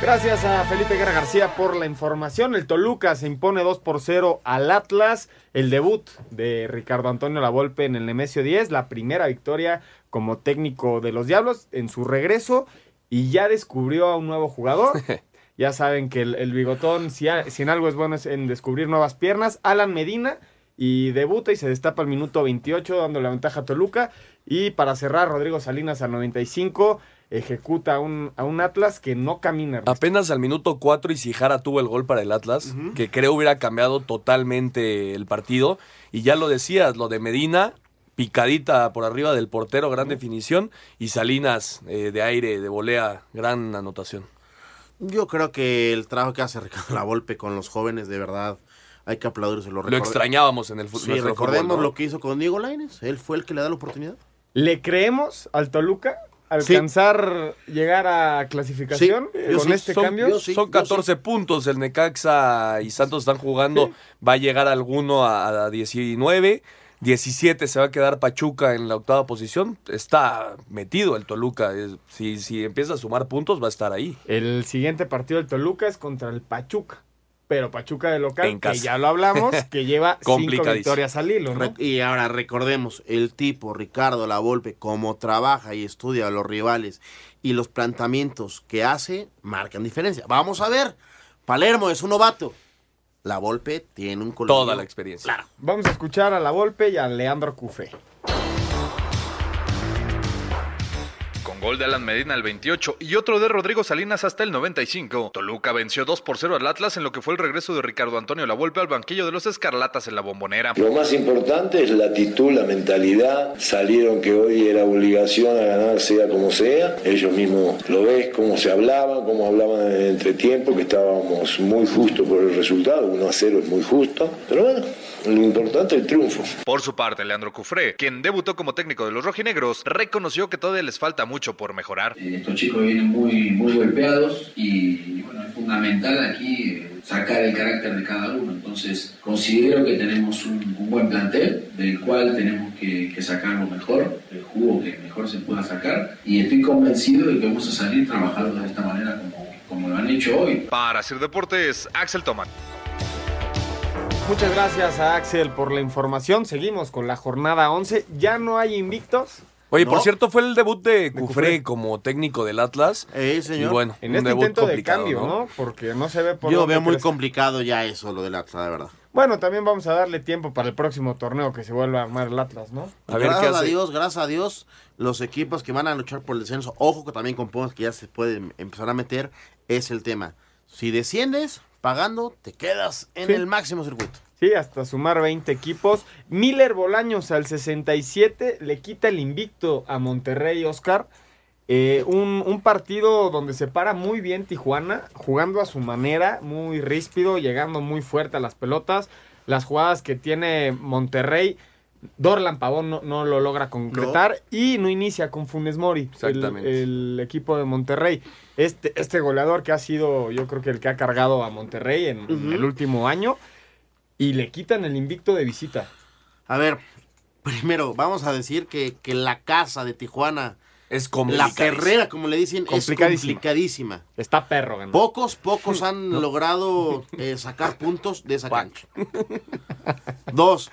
Gracias a Felipe Guerra García por la información. El Toluca se impone 2 por 0 al Atlas. El debut de Ricardo Antonio Lavolpe en el Nemesio 10. La primera victoria como técnico de los Diablos en su regreso. Y ya descubrió a un nuevo jugador. ya saben que el, el bigotón, si, si en algo es bueno, es en descubrir nuevas piernas. Alan Medina. Y debuta y se destapa al minuto 28, dando la ventaja a Toluca. Y para cerrar, Rodrigo Salinas al 95 ejecuta a un, a un Atlas que no camina. Apenas al minuto 4 y Sijara tuvo el gol para el Atlas, que creo hubiera cambiado totalmente el partido. Y ya lo decías, lo de Medina, picadita por arriba del portero, gran definición. Y Salinas eh, de aire, de volea, gran anotación. Yo creo que el trabajo que hace Ricardo Lavolpe con los jóvenes, de verdad, hay que aplaudirse. Lo extrañábamos en el fu- Sí, recordemos fútbol, ¿no? lo que hizo con Diego Lainez. Él fue el que le da la oportunidad. ¿Le creemos al Toluca alcanzar llegar a clasificación con este son, cambio? son 14 puntos. El Necaxa y Santos están jugando. Va a llegar alguno a, a 19. 17 se va a quedar Pachuca en la octava posición. Está metido el Toluca. Es- si, si empieza a sumar puntos, va a estar ahí. El siguiente partido del Toluca es contra el Pachuca. Pero Pachuca de local, En que ya lo hablamos, que lleva cinco victorias al hilo, Y ahora recordemos, el tipo Ricardo Lavolpe, como trabaja y estudia a los rivales y los planteamientos que hace, marcan diferencia. Vamos a ver, Palermo es un novato. Lavolpe tiene un colmillo. Toda la experiencia. Claro. Vamos a escuchar a La Volpe y a Leandro Cufré. Gol de Alan Medina al 28 y otro de Rodrigo Salinas hasta el 95. Toluca venció 2 por 0 al Atlas en lo que fue el regreso de Ricardo Antonio Lavolpe al banquillo de los Escarlatas en la bombonera. Lo más importante es la actitud, la mentalidad. Salieron que hoy era obligación a ganar sea como sea. Ellos mismos lo ves, cómo se hablaban, cómo hablaban en el entretiempo, que estábamos muy justos por el resultado. 1 a 0 es muy justo. Pero bueno, lo importante es el triunfo. Por su parte, Leandro Cufré, quien debutó como técnico de los rojinegros, reconoció que todavía les falta mucho por mejorar. Estos chicos vienen muy, muy golpeados y, bueno, es fundamental aquí eh, sacar el carácter de cada uno. Entonces, considero que tenemos un, un buen plantel del cual tenemos que, que, sacar lo mejor, el jugo que mejor se pueda sacar. Y estoy convencido de que vamos a salir trabajando de esta manera como, como lo han hecho hoy. Para hacer deportes, Axel Toman. Muchas gracias a Axel por la información. Seguimos con la jornada 11. Ya no hay invictos. Oye, ¿No? por cierto, fue el debut de Cufré como técnico del Atlas. Eh, señor. Y bueno, En un este debut intento de complicado, cambio, ¿no? Porque no se ve por Yo veo muy crece. complicado ya eso, lo del Atlas, de verdad. Bueno, también vamos a darle tiempo para el próximo torneo que se vuelva a armar el Atlas, ¿no? gracias a Dios, gracias a Dios, los equipos que van a luchar por el descenso, ojo que también con Pumas que ya se pueden empezar a meter, es el tema. Si desciendes pagando, te quedas en Sí. el máximo circuito. Sí, hasta sumar 20 equipos. Miller Bolaños al 67 le quita el invicto a Monterrey, Oscar. Eh, un, un partido donde se para muy bien Tijuana, jugando a su manera, muy ríspido, llegando muy fuerte a las pelotas. Las jugadas que tiene Monterrey, Dorlan Pavón no, no lo logra concretar y no inicia con Funes Mori, el equipo de Monterrey. Este, este goleador que ha sido, yo creo que el que ha cargado a Monterrey en, el último año y le quitan el invicto de visita. A ver, primero, vamos a decir que, que la casa de Tijuana, es la perrera, como le dicen, es Complicadísima. complicadísima. Está perro, ganó. Pocos, pocos han logrado eh, sacar puntos de esa cancha. Dos,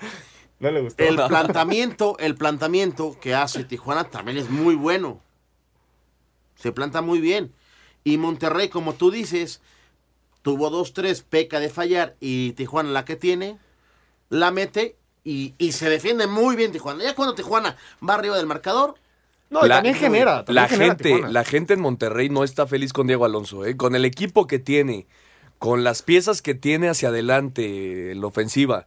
No le gustó. el planteamiento, el planteamiento que hace Tijuana también es muy bueno. Se planta muy bien. Y Monterrey, como tú dices, tuvo dos, tres, peca de fallar y Tijuana la que tiene, la mete y, y se defiende muy bien Tijuana. Ya cuando Tijuana va arriba del marcador, No, y también genera. también la genera gente, Tijuana. la gente en Monterrey no está feliz con Diego Alonso, ¿eh? con el equipo que tiene, con las piezas que tiene hacia adelante en la ofensiva.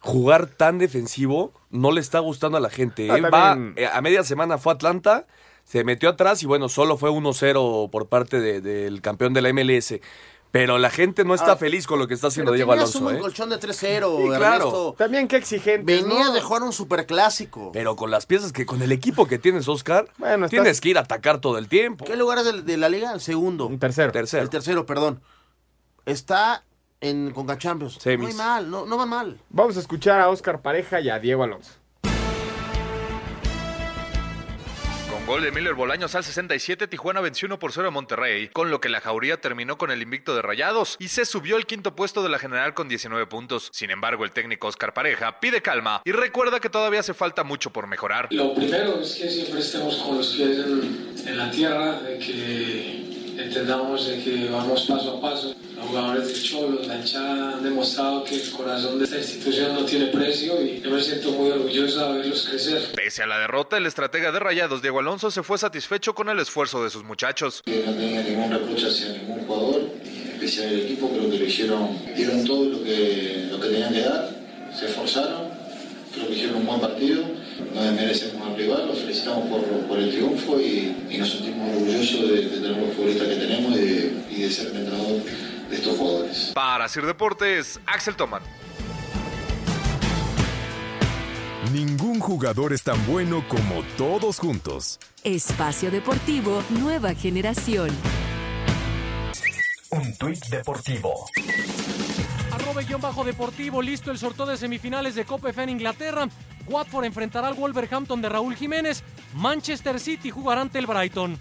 Jugar tan defensivo no le está gustando a la gente. Ah, Él va, eh, a media semana fue a Atlanta, se metió atrás y bueno, solo fue 1-0 por parte de- del campeón de la MLS. Pero la gente no está Ah, feliz con lo que está haciendo Diego Alonso. un ¿eh? colchón de 3-0, Sí, claro. También qué exigente. Venías ¿no? de jugar un superclásico. Pero con las piezas que, con el equipo que tienes, Oscar, Bueno, estás- tienes que ir a atacar todo el tiempo. ¿Qué lugar es de, de la liga? El segundo. Un tercero. Tercero. El tercero, perdón. Está en Conca Champions. Semis. Muy mal, no, no van mal. Vamos a escuchar a Oscar Pareja y a Diego Alonso. Gol de Miller Bolaños al 67, Tijuana venció 1 por 0 a Monterrey, con lo que la Jauría terminó con el invicto de Rayados y se subió al quinto puesto de la general con 19 puntos. Sin embargo, el técnico Oscar Pareja pide calma y recuerda que todavía hace falta mucho por mejorar. Lo primero es que siempre estemos con los pies en, en la tierra, de que entendamos de que vamos paso a paso. Los jugadores del Cholo, la hinchada han demostrado que el corazón de esta institución no tiene precio y yo me siento muy orgulloso de verlos crecer. Pese a la derrota, el estratega de Rayados, Diego Alonso, se fue satisfecho con el esfuerzo de sus muchachos. No tenía ningún reproche hacia ningún jugador, en especial el equipo, creo que lo hicieron, dieron todo lo que, lo que tenían que dar, se esforzaron, creo que hicieron un buen partido, no desmerecemos al rival, los felicitamos por, por el triunfo y, y nos sentimos orgullosos de, de tener los futbolistas que tenemos y de, y de ser el entrenador de estos jugadores. Para Sir Deportes, Axel Toman. Ningún jugador es tan bueno como todos juntos. Espacio Deportivo Nueva Generación. Un tuit deportivo. Arroba guion bajo deportivo, listo el sorteo de semifinales de Copa FA en Inglaterra. Watford enfrentará al Wolverhampton de Raúl Jiménez. Manchester City jugará ante el Brighton.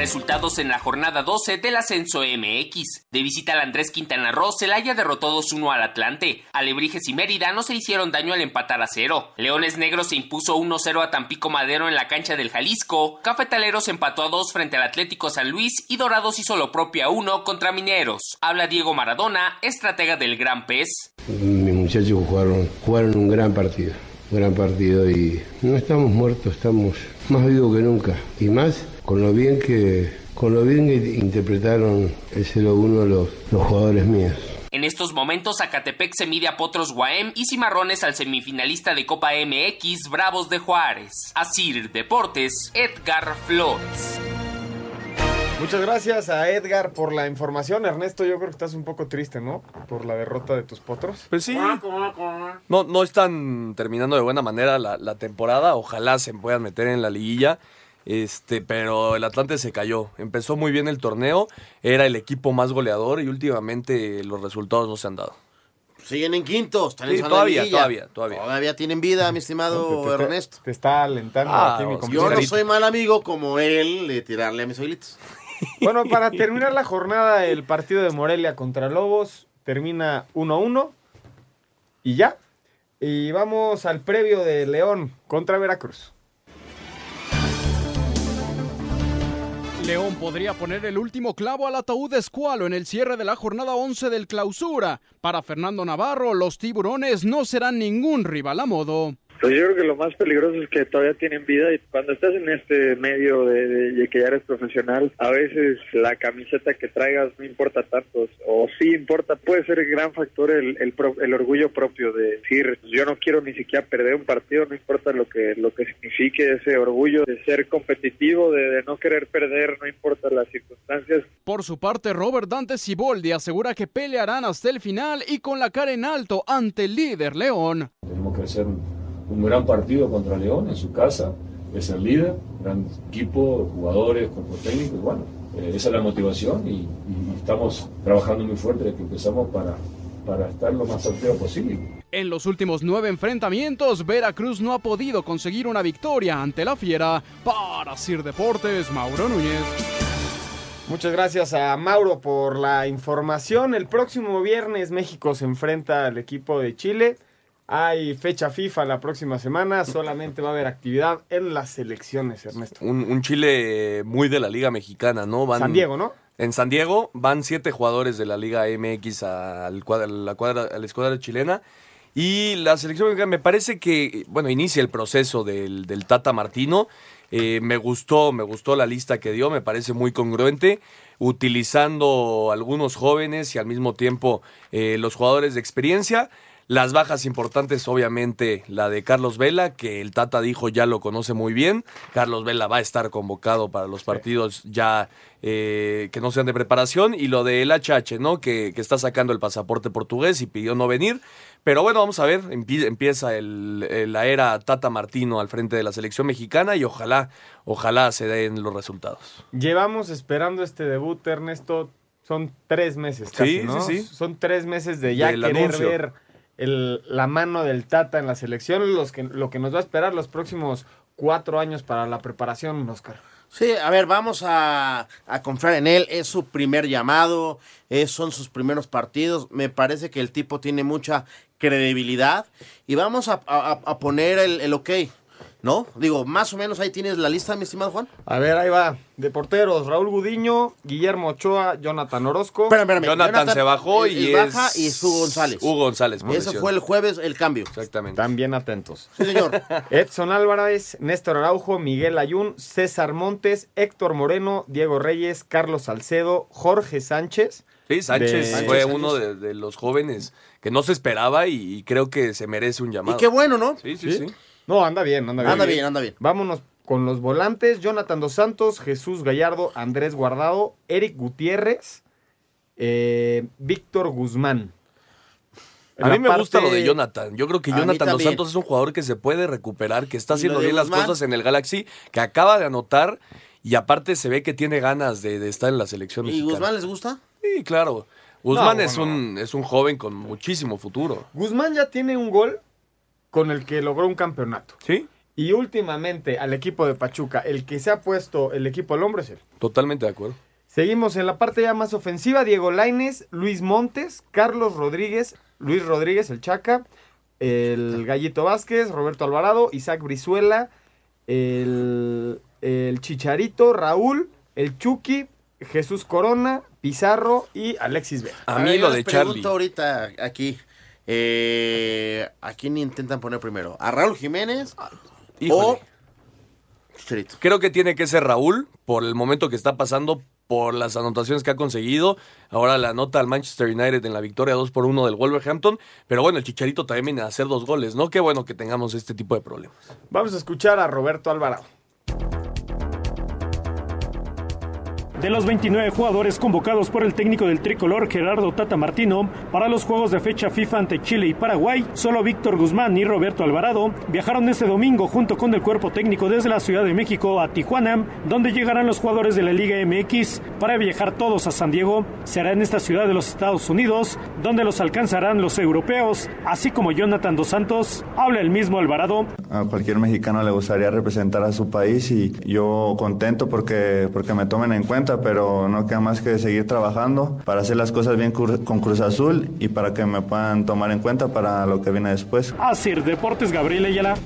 Resultados en la jornada 12 del ascenso MX. De visita al Andrés Quintana Roo, Celaya derrotó 2-1 al Atlante. Alebrijes y Mérida no se hicieron daño al empatar a cero. Leones Negros se impuso 1-0 a Tampico Madero en la cancha del Jalisco. Cafetaleros empató a 2 frente al Atlético San Luis y Dorados hizo lo propio a 1 contra Mineros. Habla Diego Maradona, estratega del Gran Pez. Mi muchachos jugaron, jugaron un gran partido, un gran partido y no estamos muertos, estamos más vivos que nunca y más con lo bien que, con lo bien que interpretaron el 0-1 los, los jugadores míos. En estos momentos, Zacatepec se mide a Potros Guaem y Cimarrones al semifinalista de Copa MX, Bravos de Juárez. Asir Deportes, Edgar Flores. Muchas gracias a Edgar por la información. Ernesto, yo creo que estás un poco triste, ¿no? Por la derrota de tus potros. Pues sí. No, no están terminando de buena manera la, la temporada. Ojalá se puedan meter en la liguilla. Este, pero el Atlante se cayó. Empezó muy bien el torneo, era el equipo más goleador y últimamente los resultados no se han dado. Siguen en quintos, están Sí, todavía, todavía, todavía. Todavía tienen vida, mi estimado Te- te- Ernesto. Te está alentando Ah, aquí mi Yo no soy mal amigo como él de tirarle a mis oilitos. Bueno, para terminar la jornada, el partido de Morelia contra Lobos termina 1-1 y ya. Y vamos al previo de León contra Veracruz. León podría poner el último clavo al ataúd de Escualo en el cierre de la jornada 11 del clausura. Para Fernando Navarro, los tiburones no serán ningún rival a modo. Pues yo creo que lo más peligroso es que todavía tienen vida y cuando estás en este medio de, de- de que ya eres profesional, a veces la camiseta que traigas no importa tanto, o sí importa, puede ser el gran factor el, el, pro- el orgullo propio de decir, yo no quiero ni siquiera perder un partido, no importa lo que, lo que signifique ese orgullo de ser competitivo, de, de no querer perder, no importa las circunstancias. Por su parte, Robert Dante Siboldi asegura que pelearán hasta el final y con la cara en alto ante el líder León. Tenemos que hacer un, gran partido contra León en su casa, es el líder, gran equipo, jugadores, cuerpo técnico, y bueno, eh, esa es la motivación y, y estamos trabajando muy fuerte desde que empezamos para, para estar lo más sorteo posible. En los últimos nueve enfrentamientos, Veracruz no ha podido conseguir una victoria ante la Fiera. Para Sir Deportes, Mauro Núñez. Muchas gracias a Mauro por la información. El próximo viernes México se enfrenta al equipo de Chile. Hay fecha FIFA la próxima semana. Solamente va a haber actividad en las selecciones, Ernesto. Un, un Chile muy de la Liga Mexicana, ¿no? Van, San Diego, ¿no? En San Diego van siete jugadores de la Liga MX al cuadra, la cuadra, a la escuadra chilena. Y la selección mexicana me parece que, bueno, inicia el proceso del, del Tata Martino. Eh, me gustó, me gustó la lista que dio, me parece muy congruente, utilizando algunos jóvenes y al mismo tiempo eh, los jugadores de experiencia. Las bajas importantes, obviamente, la de Carlos Vela, que el Tata dijo ya lo conoce muy bien. Carlos Vela va a estar convocado para los partidos ya eh, que no sean de preparación. Y lo del HH, ¿no? Que, que está sacando el pasaporte portugués y pidió no venir. Pero bueno, vamos a ver, empie- empieza el- el- la era Tata Martino al frente de la selección mexicana y ojalá, ojalá se den los resultados. Llevamos esperando este debut, Ernesto. Son tres meses casi, Sí, ¿no? sí, sí. Son tres meses de ya Del querer anuncio. ver el- la mano del Tata en la selección, los que, lo que nos va a esperar los próximos cuatro años para la preparación, Oscar. Sí, a ver, vamos a, a confiar en él. Es su primer llamado, son sus primeros partidos. Me parece que el tipo tiene mucha credibilidad y vamos a, a- a poner el, el ok, ¿no? Digo, más o menos ahí tienes la lista, mi estimado Juan. A ver, ahí va. De porteros, Raúl Gudiño, Guillermo Ochoa, Jonathan Orozco. Espérame, espérame. Jonathan, se bajó y es... baja y es Hugo González. Hugo González. por Ese lesión. fue el jueves el cambio. Exactamente. También atentos. Sí, señor. Edson Álvarez, Néstor Araujo, Miguel Ayun, César Montes, Héctor Moreno, Diego Reyes, Carlos Salcedo, Jorge Sánchez. Sí, Sánchez De- fue uno de, de los jóvenes que no se esperaba y, y creo que se merece un llamado. Y qué bueno, ¿no? Sí, sí, sí. No, anda bien, anda bien. Anda bien, anda bien. Vámonos con los volantes. Jonathan Dos Santos, Jesús Gallardo, Andrés Guardado, Eric Gutiérrez, eh, Víctor Guzmán. A La mí me gusta lo de Jonathan. Yo creo que Jonathan Dos. Santos es un jugador que se puede recuperar, que está haciendo bien las Guzmán. cosas en el Galaxy, que acaba de anotar y aparte se ve que tiene ganas de, de estar en la selección ¿Y mexicana. Guzmán les gusta? Sí, claro. Guzmán No, es, bueno. un, es un joven con muchísimo futuro. Guzmán ya tiene un gol con el que logró un campeonato. Sí. Y últimamente al equipo de Pachuca, el que se ha puesto el equipo al hombro es él. Totalmente de acuerdo. Seguimos en la parte ya más ofensiva. Diego Laines, Luis Montes, Carlos Rodríguez, Luis Rodríguez, el Chaca, el Gallito Vázquez, Roberto Alvarado, Isaac Brizuela, el, el Chicharito, Raúl, el Chucky, Jesús Corona, Pizarro y Alexis Vega. A mí lo de pregunto Charlie. ahorita aquí, Eh, ¿A quién intentan poner primero? ¿A Raúl Jiménez? Híjole. ¿O Chicharito? Creo que tiene que ser Raúl por el momento que está pasando, por las anotaciones que ha conseguido. Ahora la nota al Manchester United en la victoria 2 por 1 del Wolverhampton. Pero bueno, el Chicharito también viene a hacer dos goles, ¿no? Qué bueno que tengamos este tipo de problemas. Vamos a escuchar a Roberto Alvarado. De los 29 jugadores convocados por el técnico del tricolor Gerardo Tata Martino para los juegos de fecha FIFA ante Chile y Paraguay, solo Víctor Guzmán y Roberto Alvarado viajaron este domingo junto con el cuerpo técnico desde la Ciudad de México a Tijuana, donde llegarán los jugadores de la Liga MX para viajar todos a San Diego. Será en esta ciudad de los Estados Unidos donde los alcanzarán los europeos, así como Jonathan Dos Santos. Habla el mismo Alvarado. A cualquier mexicano le gustaría representar a su país y yo contento porque, porque me tomen en cuenta pero no queda más que seguir trabajando para hacer las cosas bien con Cruz Azul y para que me puedan tomar en cuenta para lo que viene después. Así, Deportes Gabriel Ayala.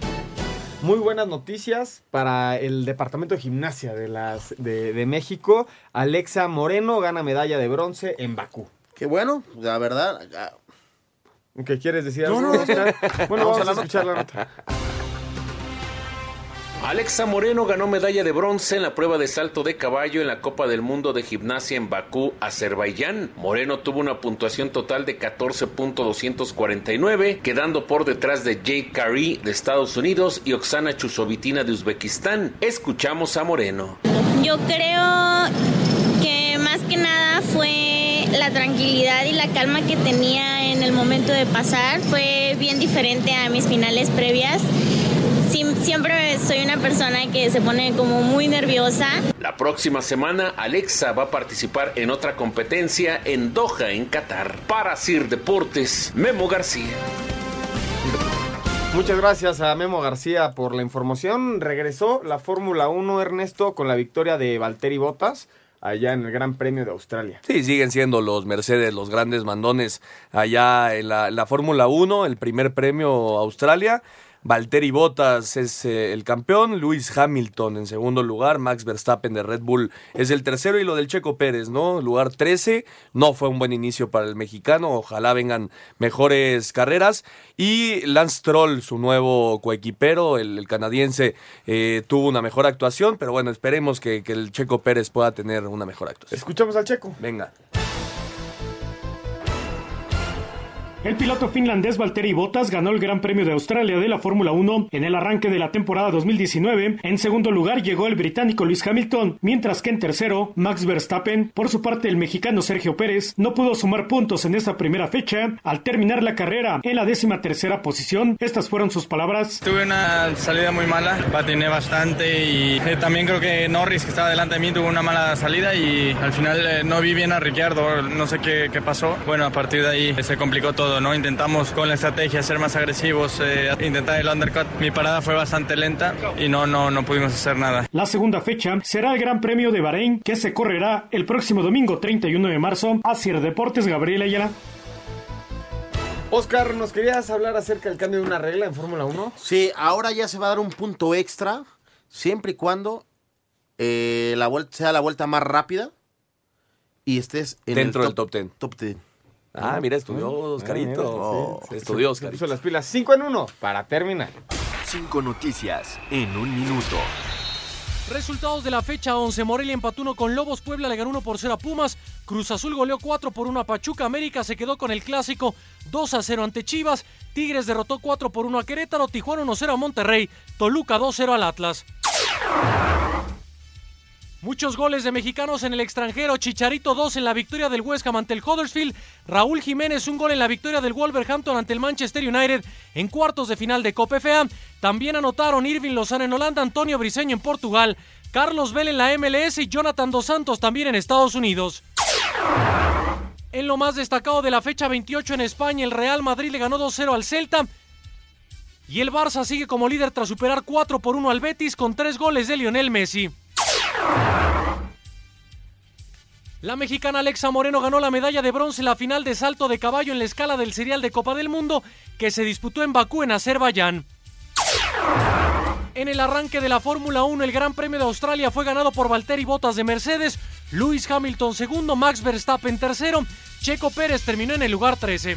Muy buenas noticias para el Departamento de Gimnasia de, las, de, de México. Alexa Moreno gana medalla de bronce en Bakú. Qué bueno, la verdad. ¿Qué quieres decir? No, no, no. Bueno, Vamos vamos, a la a escuchar la nota. Alexa Moreno ganó medalla de bronce en la prueba de salto de caballo en la Copa del Mundo de Gimnasia en Bakú, Azerbaiyán. Moreno tuvo una puntuación total de 14.249, quedando por detrás de Jade Carey de Estados Unidos y Oksana Chusovitina de Uzbekistán. Escuchamos a Moreno. Yo creo que más que nada fue la tranquilidad y la calma que tenía en el momento de pasar. Fue bien diferente a mis finales previas. Siem- Siempre soy una persona que se pone como muy nerviosa. La próxima semana, Alexa va a participar en otra competencia en Doha, en Qatar. Para Sir Deportes, Memo García. Muchas gracias a Memo García por la información. Regresó la Fórmula 1, Ernesto, con la victoria de Valtteri Bottas allá en el Gran Premio de Australia. Sí, siguen siendo los Mercedes los grandes mandones allá en la, la Fórmula 1, el primer premio Australia. Valtteri Bottas es eh, el campeón, Lewis Hamilton en segundo lugar, Max Verstappen de Red Bull es el tercero y lo del Checo Pérez, ¿no? Lugar 13, no fue un buen inicio para el mexicano, ojalá vengan mejores carreras. Y Lance Troll, su nuevo coequipero, el, el canadiense, eh, tuvo una mejor actuación, pero bueno, esperemos que, que el Checo Pérez pueda tener una mejor actuación. Escuchamos al Checo. Venga. El piloto finlandés Valtteri Bottas ganó el Gran Premio de Australia de la Fórmula 1 en el arranque de la temporada 2019. En segundo lugar llegó el británico Lewis Hamilton, mientras que en tercero Max Verstappen. Por su parte, el mexicano Sergio Pérez no pudo sumar puntos en esta primera fecha al terminar la carrera en la décima tercera posición. Estas fueron sus palabras. Tuve una salida muy mala, patiné bastante y eh, también creo que Norris, que estaba delante de mí, tuvo una mala salida y al final eh, no vi bien a Ricciardo, no sé qué, qué pasó. Bueno, a partir de ahí eh, se complicó todo, ¿no? Intentamos con la estrategia ser más agresivos, eh, intentar el undercut. Mi parada fue bastante lenta y no, no, no pudimos hacer nada. La segunda fecha será el Gran Premio de Bahrein, que se correrá el próximo domingo 31 de marzo. Asier Deportes, Gabriel Ayala. Oscar, ¿nos querías hablar acerca del cambio de una regla en Fórmula 1? Sí, ahora ya se va a dar un punto extra, siempre y cuando eh, la vuelta sea la vuelta más rápida y estés en Dentro el del top 10. Top 10. Ah, mira, estudió Oscarito. estudió Se Oscarito. puso las pilas 5 en 1 para terminar. Cinco noticias en un minuto. Resultados de la fecha 11. Morelia empató uno con Lobos. Puebla le ganó 1 por 0 a Pumas. Cruz Azul goleó 4 por 1 a Pachuca. América se quedó con el clásico 2 a 0 ante Chivas. Tigres derrotó 4 por 1 a Querétaro. Tijuana 1 0 a Monterrey. Toluca 2 0 al Atlas. Muchos goles de mexicanos en el extranjero. Chicharito 2 en la victoria del West Ham ante el Huddersfield. Raúl Jiménez un gol en la victoria del Wolverhampton ante el Manchester United en cuartos de final de Copa FA. También anotaron Irving Lozano en Holanda, Antonio Briseño en Portugal, Carlos Vela en la MLS y Jonathan Dos Santos también en Estados Unidos. En lo más destacado de la fecha 28 en España, el Real Madrid le ganó 2-0 al Celta. Y el Barça sigue como líder tras superar 4 por 1 al Betis con 3 goles de Lionel Messi. La mexicana Alexa Moreno ganó la medalla de bronce en la final de salto de caballo en la escala del serial de Copa del Mundo que se disputó en Bakú, en Azerbaiyán. En el arranque de la Fórmula 1, el Gran Premio de Australia fue ganado por Valtteri Bottas de Mercedes, Lewis Hamilton segundo, Max Verstappen tercero, Checo Pérez terminó en el lugar 13.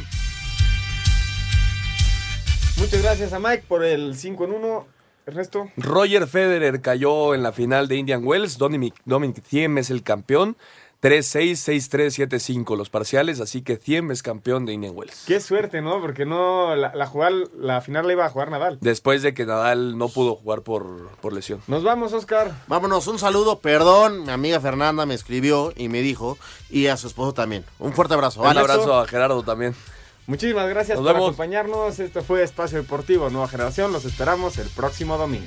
Muchas gracias a Mike por el 5 en 1. Ernesto. Roger Federer cayó en la final de Indian Wells. Dominic, Dominic Thiem es el campeón. 3-6, 6-3, 7-5 los parciales, así que Thiem es campeón de Indian Wells. Qué suerte, ¿no? Porque no la, la, jugar, la final la iba a jugar Nadal. Después de que Nadal no pudo jugar por, por lesión. Nos vamos, Oscar. Vámonos, un saludo, perdón, mi amiga Fernanda me escribió y me dijo, y a su esposo también. Un fuerte abrazo. Un abrazo a Gerardo también. Muchísimas gracias Nos por vemos. acompañarnos. Esto fue Espacio Deportivo Nueva Generación. Los esperamos el próximo domingo.